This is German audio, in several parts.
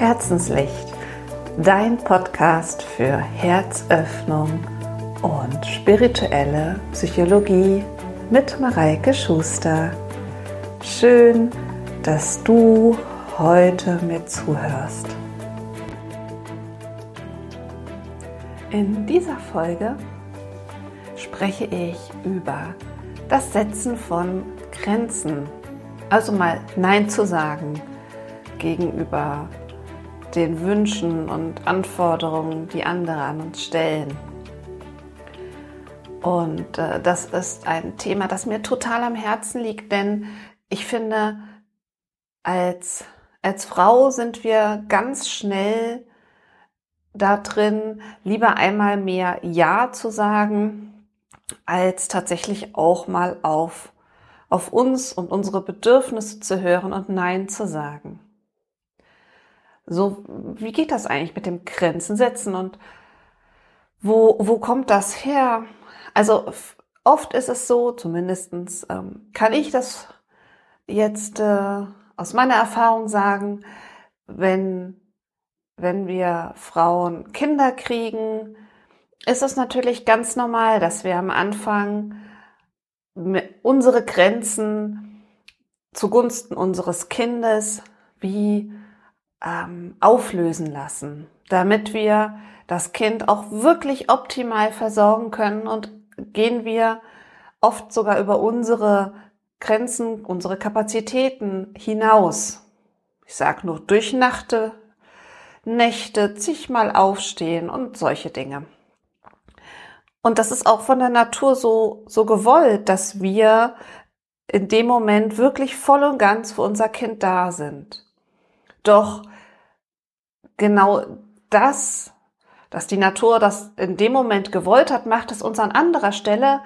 Herzenslicht, dein Podcast für Herzöffnung und spirituelle Psychologie mit Mareike Schuster. Schön, dass du heute mir zuhörst. In dieser Folge spreche ich über das Setzen von Grenzen, also mal Nein zu sagen gegenüber den Wünschen und Anforderungen, die andere an uns stellen. Und äh, das ist ein Thema, das mir total am Herzen liegt, denn ich finde, als, als Frau sind wir ganz schnell da drin, lieber einmal mehr Ja zu sagen, als tatsächlich auch mal auf, auf uns und unsere Bedürfnisse zu hören und Nein zu sagen. So, wie geht das eigentlich mit dem Grenzen setzen und wo, wo kommt das her? Also oft ist es so, zumindestens ähm, kann ich das jetzt äh, aus meiner Erfahrung sagen, wenn, wenn wir Frauen Kinder kriegen, ist es natürlich ganz normal, dass wir am Anfang unsere Grenzen zugunsten unseres Kindes wie ähm, auflösen lassen, damit wir das Kind auch wirklich optimal versorgen können und gehen wir oft sogar über unsere Grenzen, unsere Kapazitäten hinaus. Ich sag nur durchnachte Nächte, zigmal aufstehen und solche Dinge. Und das ist auch von der Natur so, so gewollt, dass wir in dem Moment wirklich voll und ganz für unser Kind da sind. Doch genau das, dass die Natur das in dem Moment gewollt hat, macht es uns an anderer Stelle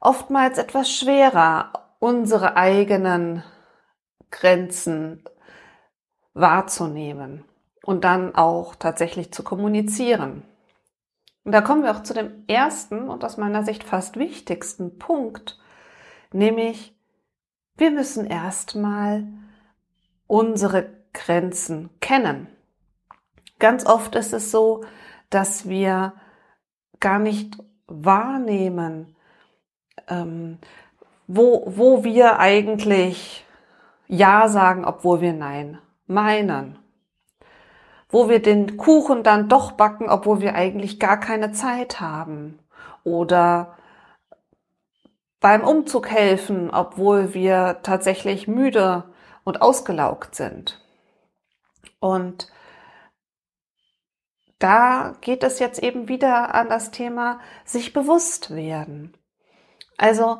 oftmals etwas schwerer, unsere eigenen Grenzen wahrzunehmen und dann auch tatsächlich zu kommunizieren. Und da kommen wir auch zu dem ersten und aus meiner Sicht fast wichtigsten Punkt, nämlich wir müssen erstmal unsere Grenzen kennen. Ganz oft ist es so, dass wir gar nicht wahrnehmen, ähm, wo, wo wir eigentlich Ja sagen, obwohl wir Nein meinen. Wo wir den Kuchen dann doch backen, obwohl wir eigentlich gar keine Zeit haben. Oder beim Umzug helfen, obwohl wir tatsächlich müde und ausgelaugt sind. Und da geht es jetzt eben wieder an das Thema sich bewusst werden. Also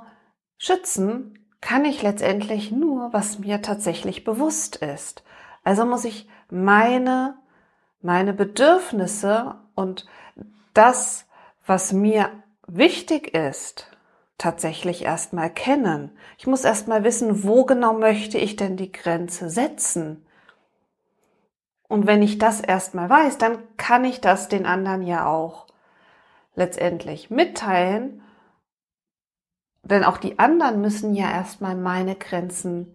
schützen kann ich letztendlich nur, was mir tatsächlich bewusst ist. Also muss ich meine, meine Bedürfnisse und das, was mir wichtig ist, tatsächlich erstmal kennen. Ich muss erstmal wissen, wo genau möchte ich denn die Grenze setzen? Und wenn ich das erstmal weiß, dann kann ich das den anderen ja auch letztendlich mitteilen. Denn auch die anderen müssen ja erstmal meine Grenzen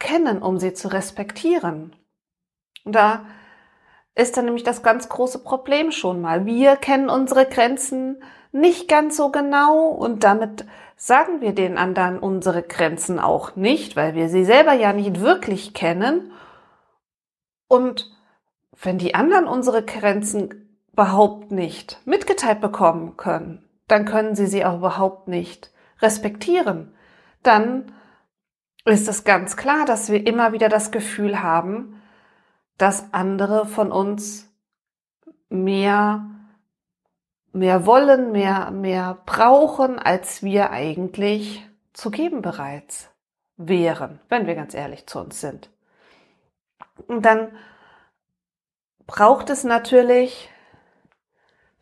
kennen, um sie zu respektieren. Und da ist dann nämlich das ganz große Problem schon mal. Wir kennen unsere Grenzen nicht ganz so genau und damit sagen wir den anderen unsere Grenzen auch nicht, weil wir sie selber ja nicht wirklich kennen und wenn die anderen unsere Grenzen überhaupt nicht mitgeteilt bekommen können, dann können sie sie auch überhaupt nicht respektieren. Dann ist es ganz klar, dass wir immer wieder das Gefühl haben, dass andere von uns mehr, mehr wollen, mehr, mehr brauchen, als wir eigentlich zu geben bereits wären, wenn wir ganz ehrlich zu uns sind. Und dann braucht es natürlich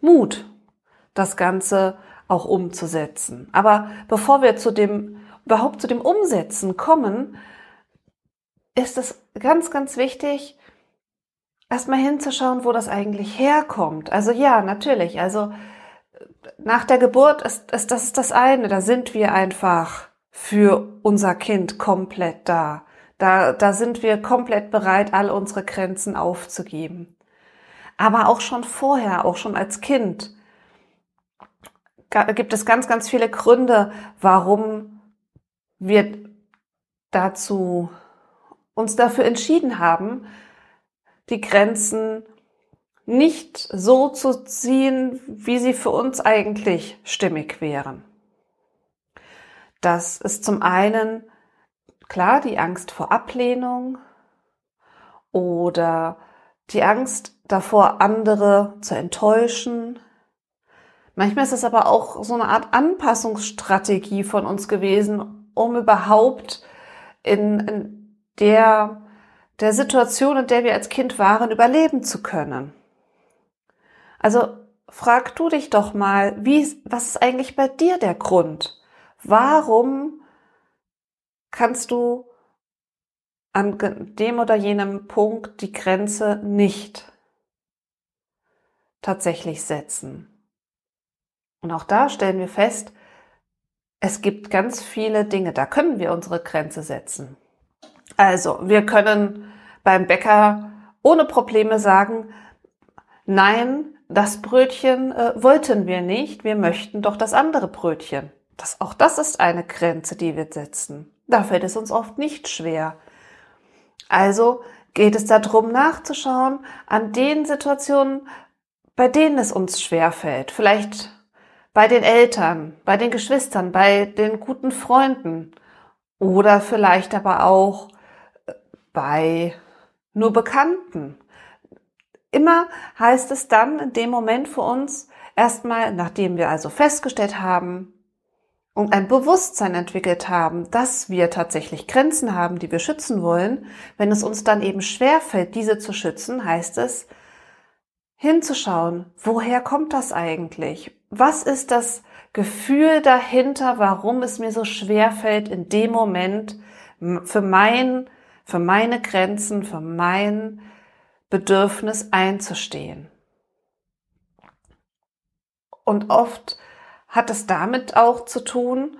Mut, das Ganze auch umzusetzen. Aber bevor wir zu dem, überhaupt zu dem Umsetzen kommen, ist es ganz, ganz wichtig, erstmal hinzuschauen, wo das eigentlich herkommt. Also ja, natürlich. Also nach der Geburt ist, ist das das eine. Da sind wir einfach für unser Kind komplett da. Da, da sind wir komplett bereit, all unsere Grenzen aufzugeben. Aber auch schon vorher, auch schon als Kind, gibt es ganz, ganz viele Gründe, warum wir dazu uns dafür entschieden haben, die Grenzen nicht so zu ziehen, wie sie für uns eigentlich stimmig wären. Das ist zum einen klar die Angst vor Ablehnung oder die Angst davor, andere zu enttäuschen. Manchmal ist es aber auch so eine Art Anpassungsstrategie von uns gewesen, um überhaupt in, in der, der Situation, in der wir als Kind waren, überleben zu können. Also frag du dich doch mal, wie, was ist eigentlich bei dir der Grund? Warum kannst du an dem oder jenem Punkt die Grenze nicht tatsächlich setzen? Und auch da stellen wir fest, es gibt ganz viele Dinge, da können wir unsere Grenze setzen. Also, wir können beim Bäcker ohne Probleme sagen, nein, das Brötchen äh, wollten wir nicht, wir möchten doch das andere Brötchen. Das, auch das ist eine Grenze, die wir setzen. Da fällt es uns oft nicht schwer. Also geht es darum, nachzuschauen an den Situationen, bei denen es uns schwer fällt. Vielleicht bei den Eltern, bei den Geschwistern, bei den guten Freunden oder vielleicht aber auch äh, bei nur Bekannten. Immer heißt es dann in dem Moment für uns erstmal, nachdem wir also festgestellt haben und ein Bewusstsein entwickelt haben, dass wir tatsächlich Grenzen haben, die wir schützen wollen, wenn es uns dann eben schwerfällt, diese zu schützen, heißt es, hinzuschauen, woher kommt das eigentlich? Was ist das Gefühl dahinter, warum es mir so schwer fällt, in dem Moment für mein, für meine Grenzen, für mein Bedürfnis einzustehen. Und oft hat es damit auch zu tun,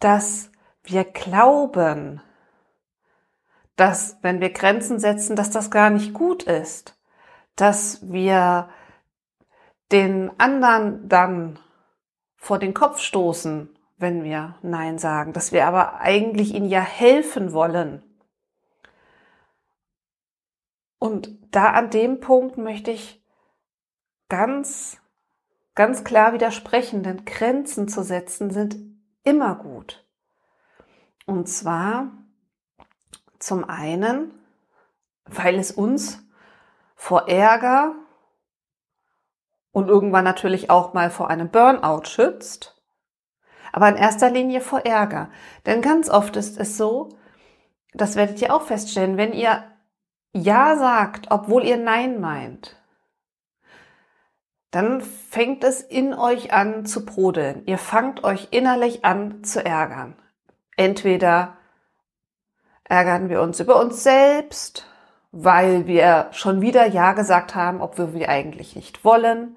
dass wir glauben, dass wenn wir Grenzen setzen, dass das gar nicht gut ist, dass wir den anderen dann vor den Kopf stoßen, wenn wir Nein sagen, dass wir aber eigentlich ihnen ja helfen wollen. Und da an dem Punkt möchte ich ganz, ganz klar widersprechen, denn Grenzen zu setzen sind immer gut. Und zwar zum einen, weil es uns vor Ärger und irgendwann natürlich auch mal vor einem Burnout schützt, aber in erster Linie vor Ärger. Denn ganz oft ist es so, das werdet ihr auch feststellen, wenn ihr ja sagt, obwohl ihr Nein meint, dann fängt es in euch an zu brodeln. Ihr fangt euch innerlich an zu ärgern. Entweder ärgern wir uns über uns selbst, weil wir schon wieder Ja gesagt haben, obwohl wir eigentlich nicht wollen.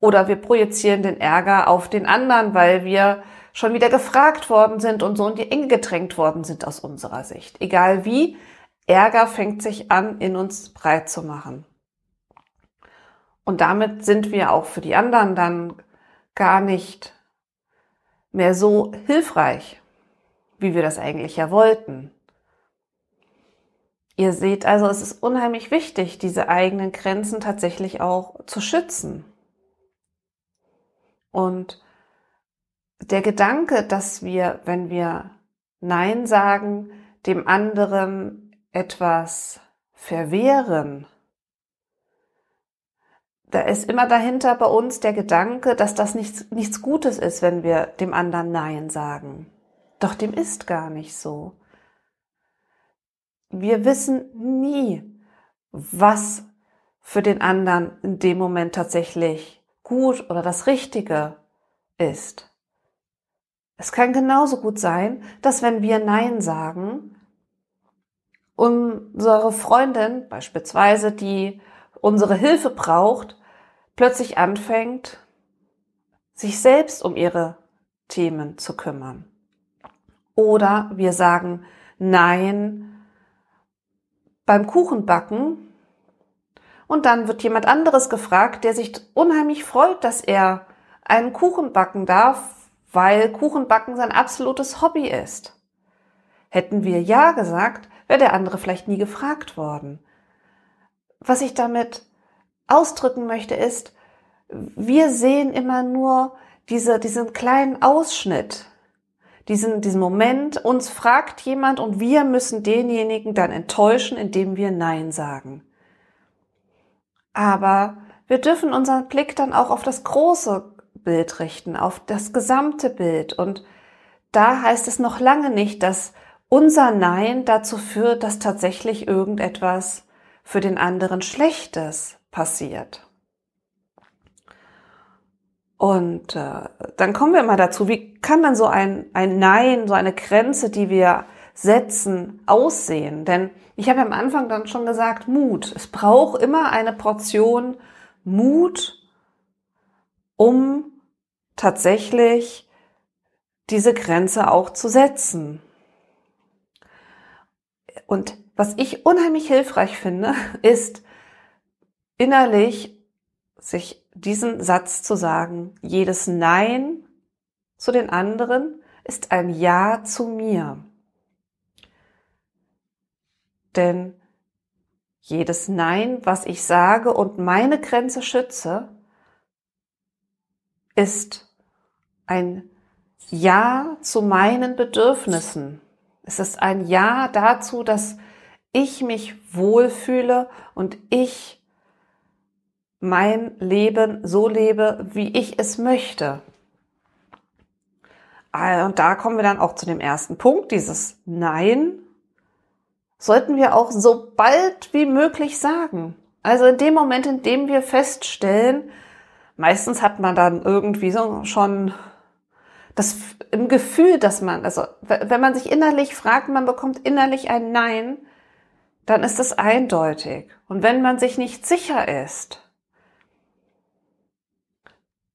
Oder wir projizieren den Ärger auf den anderen, weil wir schon wieder gefragt worden sind und so in die Enge gedrängt worden sind aus unserer Sicht. Egal wie, Ärger fängt sich an, in uns breit zu machen. Und damit sind wir auch für die anderen dann gar nicht mehr so hilfreich, wie wir das eigentlich ja wollten. Ihr seht also, es ist unheimlich wichtig, diese eigenen Grenzen tatsächlich auch zu schützen. Und der Gedanke, dass wir, wenn wir Nein sagen, dem anderen etwas verwehren, da ist immer dahinter bei uns der Gedanke, dass das nichts, nichts Gutes ist, wenn wir dem anderen Nein sagen. Doch dem ist gar nicht so. Wir wissen nie, was für den anderen in dem Moment tatsächlich gut oder das Richtige ist. Es kann genauso gut sein, dass wenn wir Nein sagen, unsere Freundin beispielsweise, die unsere Hilfe braucht, plötzlich anfängt, sich selbst um ihre Themen zu kümmern. Oder wir sagen Nein beim Kuchenbacken und dann wird jemand anderes gefragt, der sich unheimlich freut, dass er einen Kuchen backen darf, weil Kuchenbacken sein absolutes Hobby ist. Hätten wir Ja gesagt, wäre der andere vielleicht nie gefragt worden. Was ich damit ausdrücken möchte ist, wir sehen immer nur diese, diesen kleinen Ausschnitt, diesen, diesen Moment, uns fragt jemand und wir müssen denjenigen dann enttäuschen, indem wir Nein sagen. Aber wir dürfen unseren Blick dann auch auf das große Bild richten, auf das gesamte Bild. Und da heißt es noch lange nicht, dass unser Nein dazu führt, dass tatsächlich irgendetwas für den anderen Schlechtes passiert. Und äh, dann kommen wir mal dazu, wie kann dann so ein, ein Nein, so eine Grenze, die wir setzen, aussehen? Denn ich habe am Anfang dann schon gesagt, Mut. Es braucht immer eine Portion Mut, um tatsächlich diese Grenze auch zu setzen. Und was ich unheimlich hilfreich finde, ist innerlich sich diesen Satz zu sagen, jedes Nein zu den anderen ist ein Ja zu mir. Denn jedes Nein, was ich sage und meine Grenze schütze, ist ein Ja zu meinen Bedürfnissen. Es ist ein Ja dazu, dass ich mich wohlfühle und ich mein Leben so lebe, wie ich es möchte. Und da kommen wir dann auch zu dem ersten Punkt, dieses Nein sollten wir auch so bald wie möglich sagen. Also in dem Moment, in dem wir feststellen, meistens hat man dann irgendwie so schon das im Gefühl, dass man, also wenn man sich innerlich fragt, man bekommt innerlich ein Nein, dann ist es eindeutig. Und wenn man sich nicht sicher ist,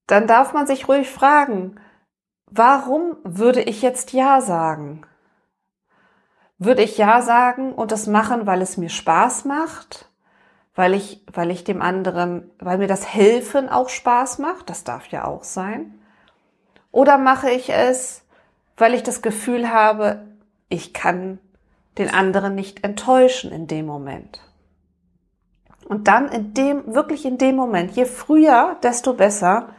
dann darf man sich ruhig fragen, warum würde ich jetzt Ja sagen? Würde ich Ja sagen und das machen, weil es mir Spaß macht? Weil ich, weil ich dem anderen, weil mir das Helfen auch Spaß macht? Das darf ja auch sein. Oder mache ich es, weil ich das Gefühl habe, ich kann den anderen nicht enttäuschen in dem Moment? Und dann in dem, wirklich in dem Moment, je früher, desto besser,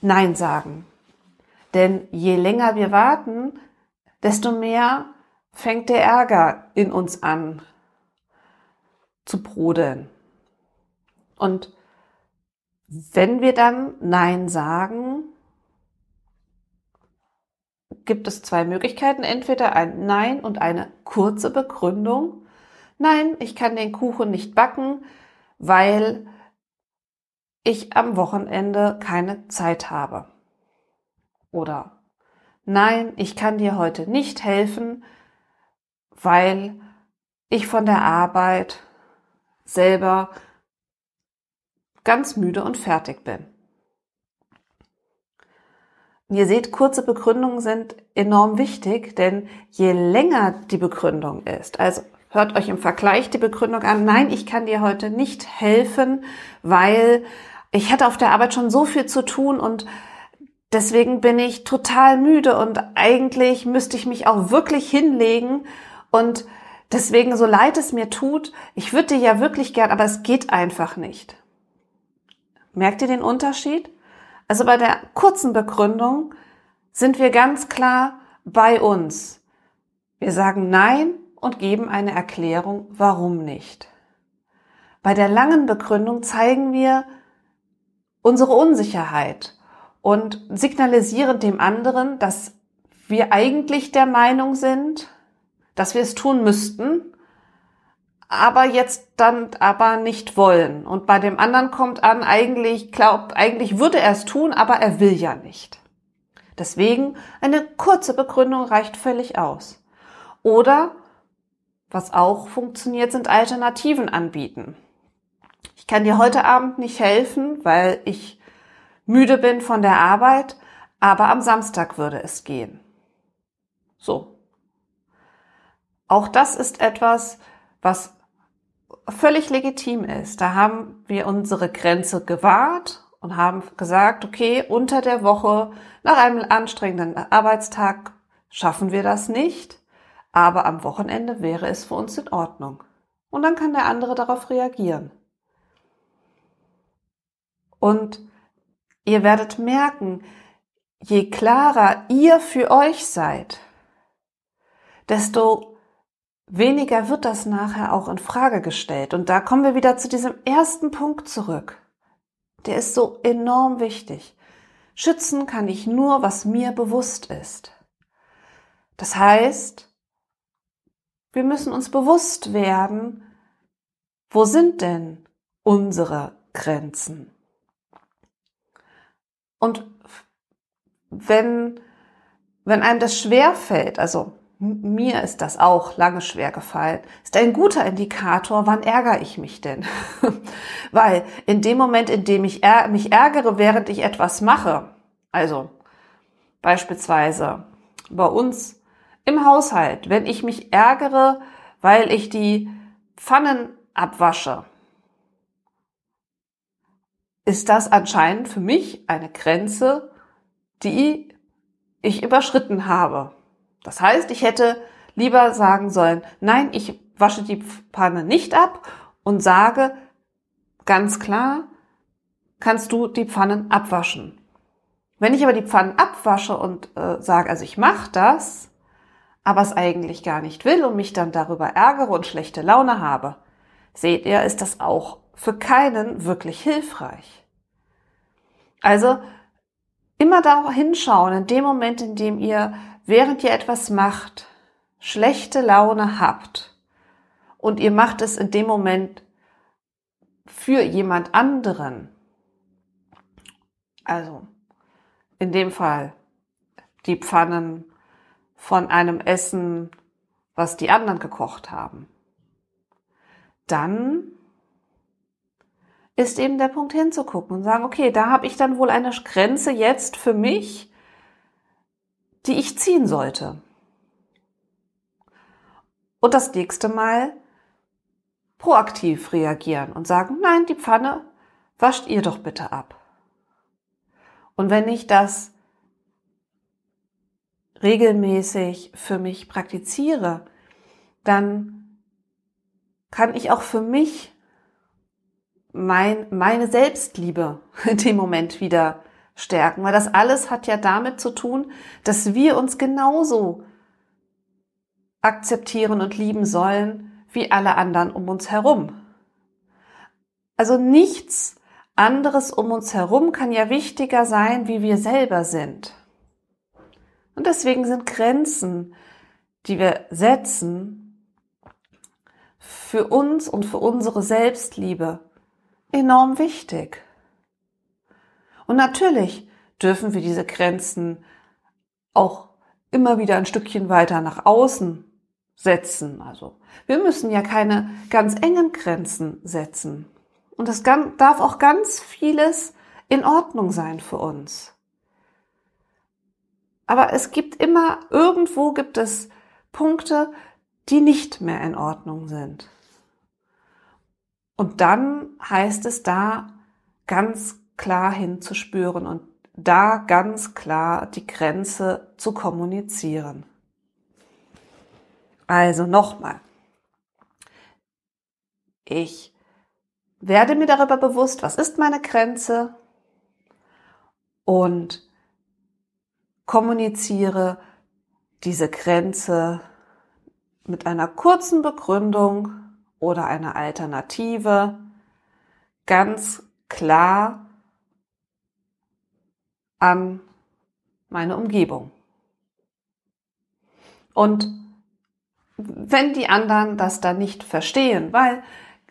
Nein sagen. Denn je länger wir warten, desto mehr fängt der Ärger in uns an zu brodeln. Und wenn wir dann Nein sagen, gibt es zwei Möglichkeiten. Entweder ein Nein und eine kurze Begründung. Nein, ich kann den Kuchen nicht backen, weil ich am Wochenende keine Zeit habe. Oder nein, ich kann dir heute nicht helfen, weil ich von der Arbeit selber ganz müde und fertig bin. Ihr seht, kurze Begründungen sind enorm wichtig, denn je länger die Begründung ist, also hört euch im Vergleich die Begründung an, nein, ich kann dir heute nicht helfen, weil ich hatte auf der Arbeit schon so viel zu tun und deswegen bin ich total müde und eigentlich müsste ich mich auch wirklich hinlegen und deswegen, so leid es mir tut, ich würde dir ja wirklich gern, aber es geht einfach nicht. Merkt ihr den Unterschied? Also bei der kurzen Begründung sind wir ganz klar bei uns. Wir sagen Nein und geben eine Erklärung, warum nicht. Bei der langen Begründung zeigen wir unsere Unsicherheit und signalisieren dem anderen, dass wir eigentlich der Meinung sind, dass wir es tun müssten, aber jetzt dann aber nicht wollen. Und bei dem anderen kommt an, eigentlich glaubt, eigentlich würde er es tun, aber er will ja nicht. Deswegen eine kurze Begründung reicht völlig aus. Oder was auch funktioniert, sind Alternativen anbieten. Ich kann dir heute Abend nicht helfen, weil ich müde bin von der Arbeit, aber am Samstag würde es gehen. So. Auch das ist etwas, was völlig legitim ist. Da haben wir unsere Grenze gewahrt und haben gesagt, okay, unter der Woche, nach einem anstrengenden Arbeitstag schaffen wir das nicht, aber am Wochenende wäre es für uns in Ordnung. Und dann kann der andere darauf reagieren. Und ihr werdet merken, je klarer ihr für euch seid, desto weniger wird das nachher auch in Frage gestellt. Und da kommen wir wieder zu diesem ersten Punkt zurück. Der ist so enorm wichtig. Schützen kann ich nur, was mir bewusst ist. Das heißt, wir müssen uns bewusst werden, wo sind denn unsere Grenzen? Und wenn, wenn einem das schwer fällt, also mir ist das auch lange schwer gefallen, ist ein guter Indikator, wann ärgere ich mich denn? Weil in dem Moment, in dem ich mich ärgere, während ich etwas mache, also beispielsweise bei uns im Haushalt, wenn ich mich ärgere, weil ich die Pfannen abwasche, ist das anscheinend für mich eine Grenze, die ich überschritten habe. Das heißt, ich hätte lieber sagen sollen, nein, ich wasche die Pfanne nicht ab und sage ganz klar, kannst du die Pfannen abwaschen. Wenn ich aber die Pfannen abwasche und äh, sage, also ich mache das, aber es eigentlich gar nicht will und mich dann darüber ärgere und schlechte Laune habe, seht ihr, ist das auch für keinen wirklich hilfreich. Also immer da hinschauen, in dem Moment, in dem ihr, während ihr etwas macht, schlechte Laune habt und ihr macht es in dem Moment für jemand anderen. Also in dem Fall die Pfannen von einem Essen, was die anderen gekocht haben. Dann ist eben der Punkt hinzugucken und sagen, okay, da habe ich dann wohl eine Grenze jetzt für mich, die ich ziehen sollte. Und das nächste Mal proaktiv reagieren und sagen, nein, die Pfanne wascht ihr doch bitte ab. Und wenn ich das regelmäßig für mich praktiziere, dann kann ich auch für mich mein, meine Selbstliebe in dem Moment wieder stärken, weil das alles hat ja damit zu tun, dass wir uns genauso akzeptieren und lieben sollen wie alle anderen um uns herum. Also nichts anderes um uns herum kann ja wichtiger sein, wie wir selber sind. Und deswegen sind Grenzen, die wir setzen, für uns und für unsere Selbstliebe enorm wichtig. Und natürlich dürfen wir diese Grenzen auch immer wieder ein Stückchen weiter nach außen setzen. Also wir müssen ja keine ganz engen Grenzen setzen. Und es darf auch ganz vieles in Ordnung sein für uns. Aber es gibt immer, irgendwo gibt es Punkte, die nicht mehr in Ordnung sind. Und dann heißt es da ganz klar hinzuspüren und da ganz klar die Grenze zu kommunizieren. Also nochmal. Ich werde mir darüber bewusst, was ist meine Grenze und kommuniziere diese Grenze mit einer kurzen Begründung oder einer Alternative ganz klar an meine Umgebung. Und wenn die anderen das dann nicht verstehen, weil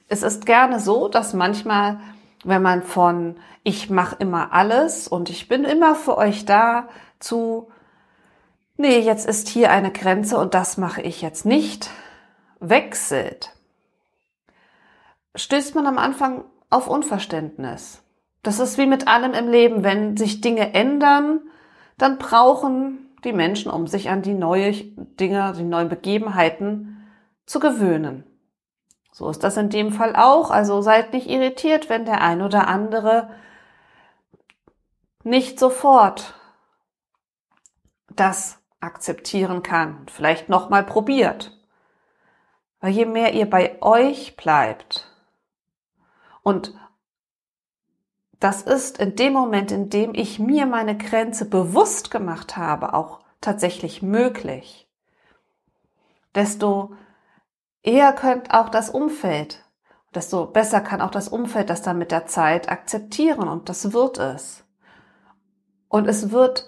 es ist gerne so, dass manchmal, wenn man von ich mache immer alles und ich bin immer für euch da zu nee, jetzt ist hier eine Grenze und das mache ich jetzt nicht, wechselt, stößt man am Anfang auf Unverständnis. Das ist wie mit allem im Leben. Wenn sich Dinge ändern, dann brauchen die Menschen um sich an die neuen Dinge, die neuen Begebenheiten zu gewöhnen. So ist das in dem Fall auch. Also seid nicht irritiert, wenn der ein oder andere nicht sofort das akzeptieren kann. Vielleicht nochmal probiert. Weil je mehr ihr bei euch bleibt und das ist in dem Moment, in dem ich mir meine Grenze bewusst gemacht habe, auch tatsächlich möglich. Desto eher könnt auch das Umfeld, desto besser kann auch das Umfeld das dann mit der Zeit akzeptieren und das wird es. Und es wird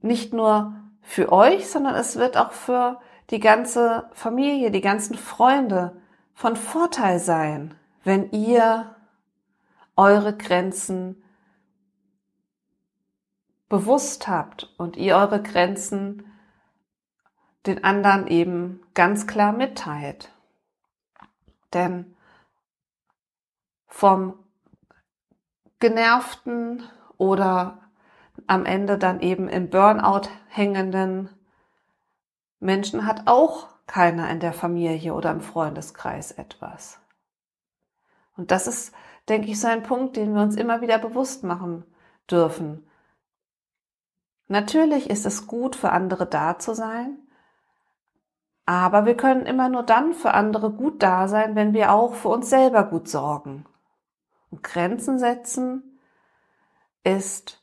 nicht nur für euch, sondern es wird auch für die ganze Familie, die ganzen Freunde von Vorteil sein, wenn ihr eure Grenzen bewusst habt und ihr eure Grenzen den anderen eben ganz klar mitteilt. Denn vom genervten oder am Ende dann eben im Burnout hängenden Menschen hat auch keiner in der Familie oder im Freundeskreis etwas. Und das ist denke ich, so ein Punkt, den wir uns immer wieder bewusst machen dürfen. Natürlich ist es gut, für andere da zu sein, aber wir können immer nur dann für andere gut da sein, wenn wir auch für uns selber gut sorgen. Und Grenzen setzen ist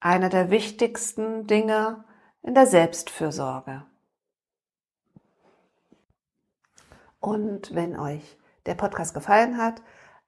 einer der wichtigsten Dinge in der Selbstfürsorge. Und wenn euch der Podcast gefallen hat,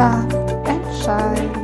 laugh and shine.